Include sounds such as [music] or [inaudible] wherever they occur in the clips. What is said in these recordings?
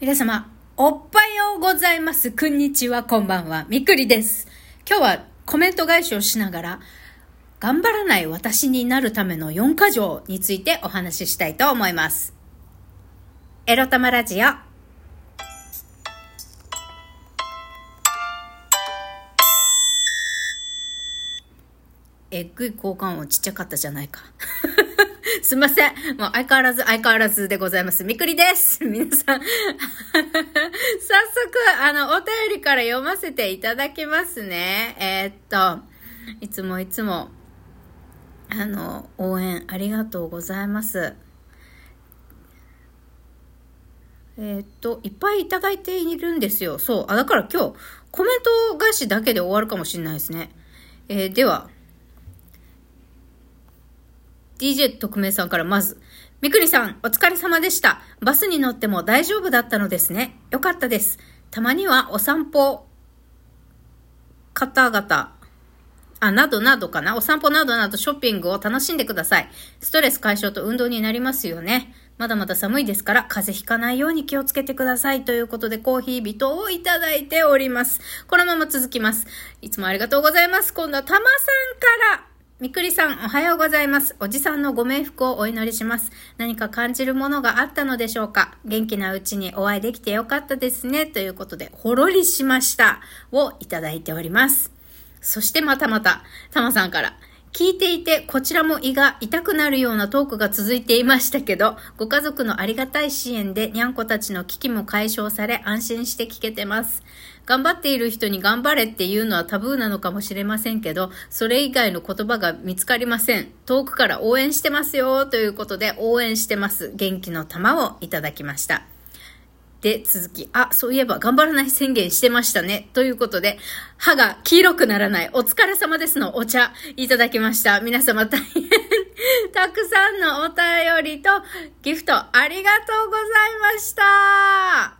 皆様、おっぱようございます。こんにちは、こんばんは。みくりです。今日はコメント返しをしながら、頑張らない私になるための4箇条についてお話ししたいと思います。エロ玉ラジオ。えっぐい交換音ちっちゃかったじゃないか。[laughs] すいません。もう相変わらず、相変わらずでございます。みくりです。[laughs] 皆さん。[laughs] 早速、あの、お便りから読ませていただきますね。えー、っと、いつもいつも、あの、応援ありがとうございます。えー、っと、いっぱいいただいているんですよ。そう。あ、だから今日、コメント返しだけで終わるかもしれないですね。えー、では、DJ 特命さんからまず、みくりさん、お疲れ様でした。バスに乗っても大丈夫だったのですね。よかったです。たまにはお散歩、方々、あ、などなどかな。お散歩などなどショッピングを楽しんでください。ストレス解消と運動になりますよね。まだまだ寒いですから、風邪ひかないように気をつけてください。ということで、コーヒー人をいただいております。このまま続きます。いつもありがとうございます。今度はたまさんから、みくりさん、おはようございます。おじさんのご冥福をお祈りします。何か感じるものがあったのでしょうか？元気なうちにお会いできてよかったですね。ということで、ほろりしました。をいただいております。そしてまたまた、たまさんから、聞いていて、こちらも胃が痛くなるようなトークが続いていましたけど、ご家族のありがたい支援で、にゃんこたちの危機も解消され、安心して聞けてます。頑張っている人に頑張れっていうのはタブーなのかもしれませんけど、それ以外の言葉が見つかりません。遠くから応援してますよということで、応援してます。元気の玉をいただきました。で、続き、あ、そういえば頑張らない宣言してましたね。ということで、歯が黄色くならないお疲れ様ですのお茶いただきました。皆様大変 [laughs] たくさんのお便りとギフトありがとうございました。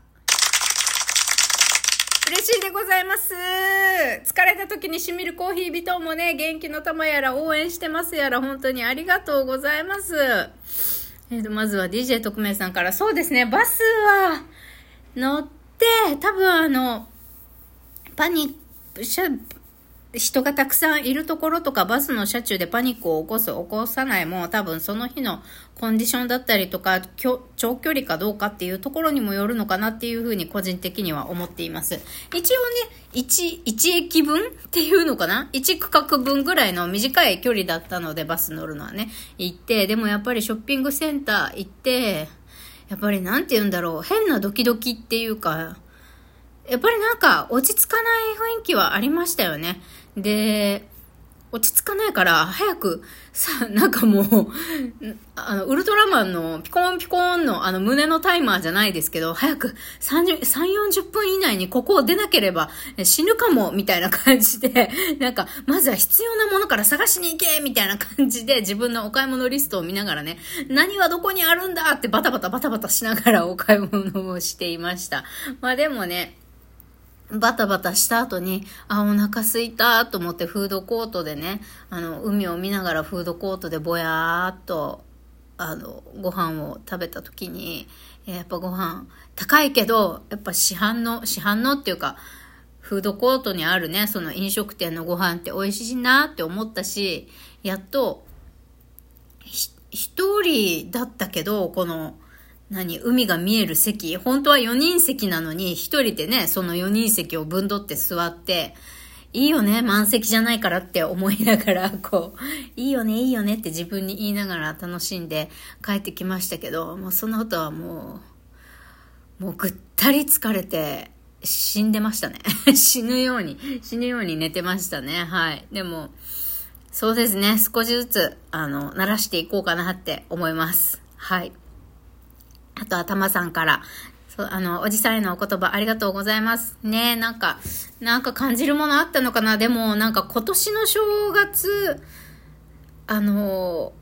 嬉しいでございます。疲れた時にしみるコーヒー人もね、元気の玉やら応援してますやら、本当にありがとうございます。えーと、まずは DJ 特命さんから、そうですね、バスは乗って、多分あの、パニック、人がたくさんいるところとかバスの車中でパニックを起こす、起こさないも多分その日のコンディションだったりとか、長距離かどうかっていうところにもよるのかなっていうふうに個人的には思っています。一応ね、1、1駅分っていうのかな ?1 区画分ぐらいの短い距離だったのでバス乗るのはね、行って、でもやっぱりショッピングセンター行って、やっぱりなんて言うんだろう、変なドキドキっていうか、やっぱりなんか落ち着かない雰囲気はありましたよね。で、落ち着かないから、早く、さ、なんかもう、あの、ウルトラマンのピコンピコンのあの胸のタイマーじゃないですけど、早く30、3、40分以内にここを出なければ死ぬかも、みたいな感じで、なんか、まずは必要なものから探しに行けみたいな感じで自分のお買い物リストを見ながらね、何はどこにあるんだってバタバタバタバタしながらお買い物をしていました。まあでもね、バタバタした後に、あ、お腹すいたと思ってフードコートでね、あの、海を見ながらフードコートでぼやーっと、あの、ご飯を食べた時に、やっぱご飯、高いけど、やっぱ市販の、市販のっていうか、フードコートにあるね、その飲食店のご飯って美味しいなって思ったし、やっと、一人だったけど、この、何海が見える席本当は4人席なのに、1人でね、その4人席を分取って座って、いいよね、満席じゃないからって思いながら、[laughs] こう、いいよね、いいよねって自分に言いながら楽しんで帰ってきましたけど、もうその後はもう、もうぐったり疲れて、死んでましたね。[laughs] 死ぬように、死ぬように寝てましたね。はい。でも、そうですね、少しずつ、あの、慣らしていこうかなって思います。はい。あとはたまさんから、そう、あの、おじさんへのお言葉ありがとうございます。ねなんか、なんか感じるものあったのかな？でも、なんか今年の正月、あの、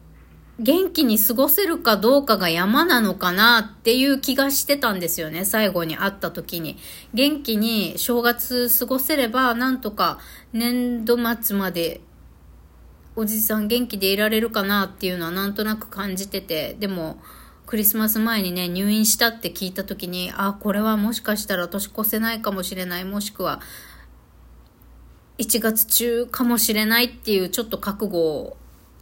元気に過ごせるかどうかが山なのかなっていう気がしてたんですよね。最後に会った時に。元気に正月過ごせれば、なんとか年度末までおじさん元気でいられるかなっていうのはなんとなく感じてて、でも、クリスマス前にね、入院したって聞いた時に、あ、これはもしかしたら年越せないかもしれない、もしくは、1月中かもしれないっていうちょっと覚悟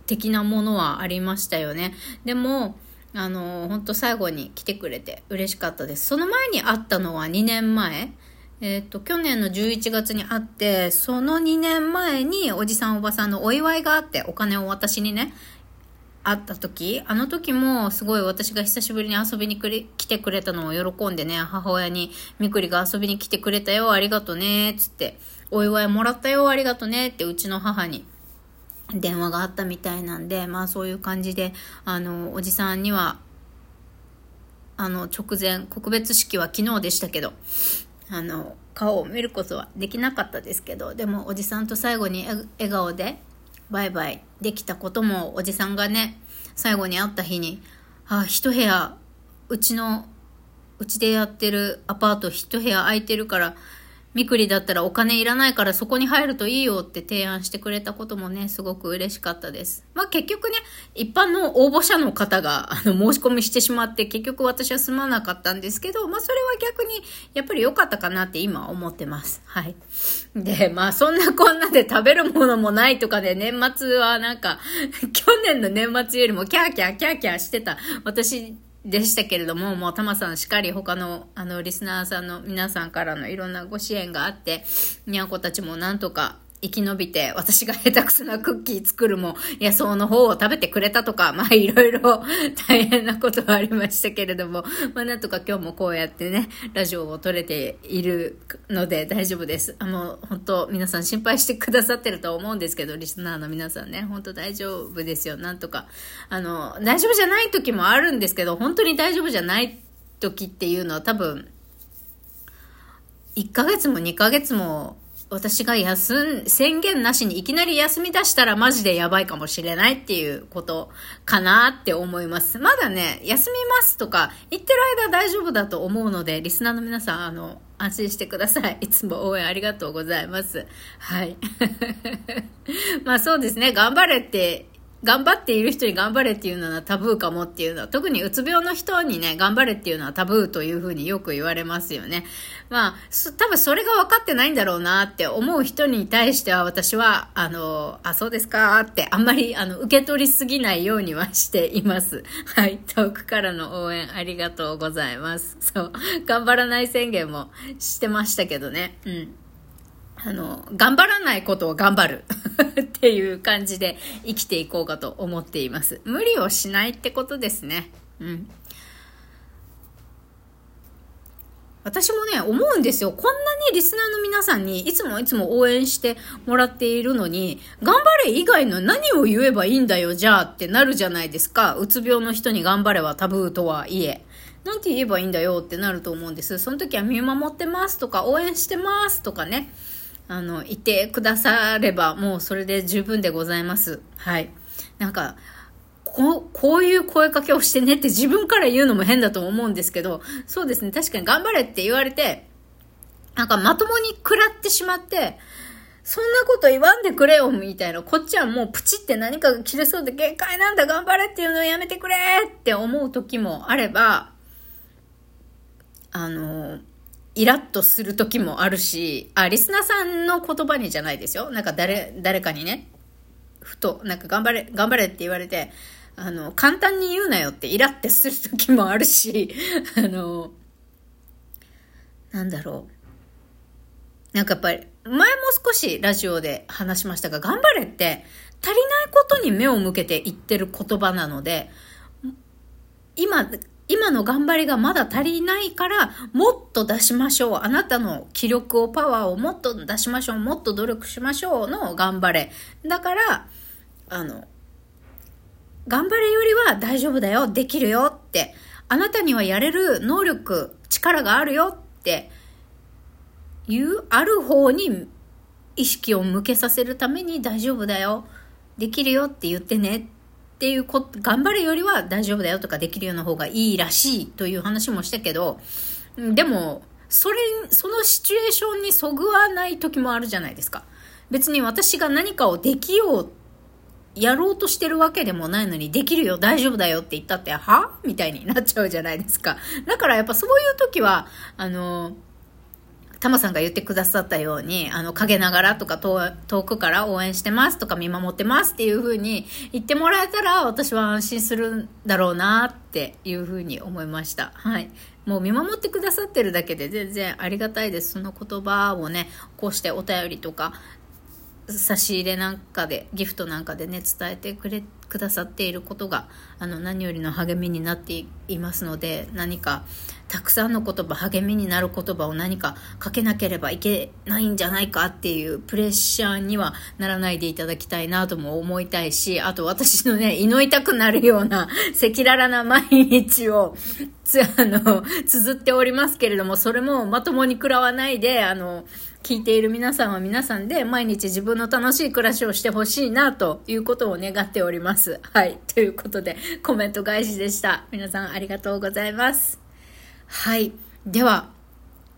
的なものはありましたよね。でも、あの、本当最後に来てくれて嬉しかったです。その前に会ったのは2年前。えっ、ー、と、去年の11月に会って、その2年前におじさんおばさんのお祝いがあって、お金を私にね、会った時、あの時もすごい私が久しぶりに遊びに来てくれたのを喜んでね、母親にみくりが遊びに来てくれたよ、ありがとね、っつって、お祝いもらったよ、ありがとね、ってうちの母に電話があったみたいなんで、まあそういう感じで、あの、おじさんには、あの、直前、告別式は昨日でしたけど、あの、顔を見ることはできなかったですけど、でもおじさんと最後に笑顔でバイバイできたこともおじさんがね、最後に会った日に、あ、一部屋、うちの、うちでやってるアパート一部屋空いてるから、みくりだったらお金いらないからそこに入るといいよって提案してくれたこともね、すごく嬉しかったです。まあ結局ね、一般の応募者の方があの申し込みしてしまって結局私は済まなかったんですけど、まあそれは逆にやっぱり良かったかなって今思ってます。はい。で、まあそんなこんなで食べるものもないとかで年末はなんか [laughs] 去年の年末よりもキャーキャーキャーキャーしてた私でしたけれども、もうたまさんしっかり他の、あの、リスナーさんの皆さんからのいろんなご支援があって、にゃんこたちもなんとか生き延びて、私が下手くそなクッキー作るも、野草の方を食べてくれたとか、まあいろいろ [laughs] 大変なことはありましたけれども、まあなんとか今日もこうやってね、ラジオを撮れているので大丈夫です。あの、本当皆さん心配してくださってると思うんですけど、リスナーの皆さんね、本当大丈夫ですよ。なんとか。あの、大丈夫じゃない時もあるんですけど、本当に大丈夫じゃない時っていうのは多分、1ヶ月も2ヶ月も私が休ん、宣言なしにいきなり休み出したらマジでやばいかもしれないっていうことかなって思います。まだね、休みますとか言ってる間大丈夫だと思うので、リスナーの皆さん、あの、安心してください。いつも応援ありがとうございます。はい。[laughs] まあそうですね、頑張れって頑張っている人に頑張れっていうのはタブーかもっていうのは、特にうつ病の人にね、頑張れっていうのはタブーというふうによく言われますよね。まあ、多分それが分かってないんだろうなって思う人に対しては私は、あの、あ、そうですかってあんまりあの受け取りすぎないようにはしています。はい。遠くからの応援ありがとうございます。そう。頑張らない宣言もしてましたけどね。うん。あの、頑張らないことを頑張る [laughs] っていう感じで生きていこうかと思っています。無理をしないってことですね。うん。私もね、思うんですよ。こんなにリスナーの皆さんにいつもいつも応援してもらっているのに、頑張れ以外の何を言えばいいんだよ、じゃあってなるじゃないですか。うつ病の人に頑張れはタブーとはいえ。なんて言えばいいんだよってなると思うんです。その時は見守ってますとか、応援してますとかね。あの、いてくだされば、もうそれで十分でございます。はい。なんか、こう、こういう声かけをしてねって自分から言うのも変だと思うんですけど、そうですね、確かに頑張れって言われて、なんかまともに食らってしまって、そんなこと言わんでくれよ、みたいな。こっちはもうプチって何かが切れそうで限界なんだ、頑張れっていうのをやめてくれって思う時もあれば、あの、イラッとする時もあるし、あ、リスナーさんの言葉にじゃないですよ。なんか誰、誰かにね、ふと、なんか頑張れ、頑張れって言われて、あの、簡単に言うなよってイラってする時もあるし、[laughs] あの、なんだろう。なんかやっぱり、前も少しラジオで話しましたが、頑張れって足りないことに目を向けて言ってる言葉なので、今、今の頑張りがまだ足りないから、もっと出しましょう。あなたの気力を、パワーをもっと出しましょう。もっと努力しましょうの頑張れ。だから、あの、頑張れよりは大丈夫だよ。できるよって。あなたにはやれる能力、力があるよっていう、ある方に意識を向けさせるために大丈夫だよ。できるよって言ってねっていうこ、頑張るよりは大丈夫だよとかできるような方がいいらしいという話もしたけど、でも、それ、そのシチュエーションにそぐわない時もあるじゃないですか。別に私が何かをできようやろうとしてるわけでもないのに、できるよ、大丈夫だよって言ったって、は？みたいになっちゃうじゃないですか。だからやっぱそういう時は、あの、タマさんが言ってくださったように、あの、陰ながらとか遠くから応援してますとか見守ってますっていう風に言ってもらえたら私は安心するんだろうなっていう風に思いました。はい。もう見守ってくださってるだけで全然ありがたいです。その言葉をね、こうしてお便りとか、差し入れなんかで、ギフトなんかでね、伝えてくれ、くださっていることが、あの、何よりの励みになっていますので、何か、たくさんの言葉、励みになる言葉を何かかけなければいけないんじゃないかっていうプレッシャーにはならないでいただきたいなとも思いたいし、あと私のね、祈りたくなるような赤裸々な毎日を、つ、あの、綴っておりますけれども、それもまともに食らわないで、あの、[laughs] 聞いている皆さんは皆さんで毎日自分の楽しい暮らしをしてほしいなということを願っております。はい。ということでコメント返しでした。皆さんありがとうございます。はい。では、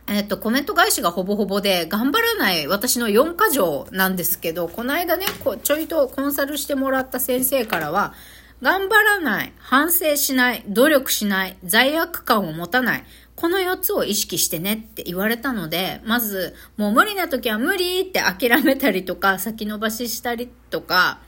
えっと、コメント返しがほぼほぼで、頑張らない私の4箇条なんですけど、この間ね、こちょいとコンサルしてもらった先生からは、頑張らない、反省しない、努力しない、罪悪感を持たない、この4つを意識してねって言われたので、まず、もう無理な時は無理って諦めたりとか、先延ばししたりとか、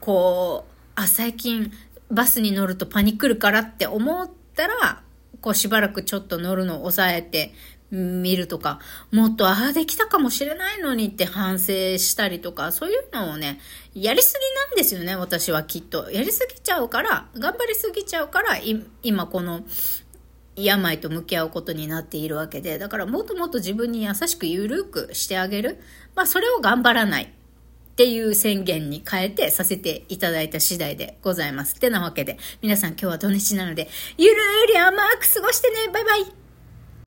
こう、あ、最近バスに乗るとパニクるからって思ったら、こうしばらくちょっと乗るのを抑えてみるとか、もっと、ああ、できたかもしれないのにって反省したりとか、そういうのをね、やりすぎなんですよね、私はきっと。やりすぎちゃうから、頑張りすぎちゃうから、今この病と向き合うことになっているわけで、だからもっともっと自分に優しく緩くしてあげる。まあそれを頑張らないっていう宣言に変えてさせていただいた次第でございます。ってなわけで、皆さん今日は土日なので、ゆるーり甘く過ごしてねバイバイ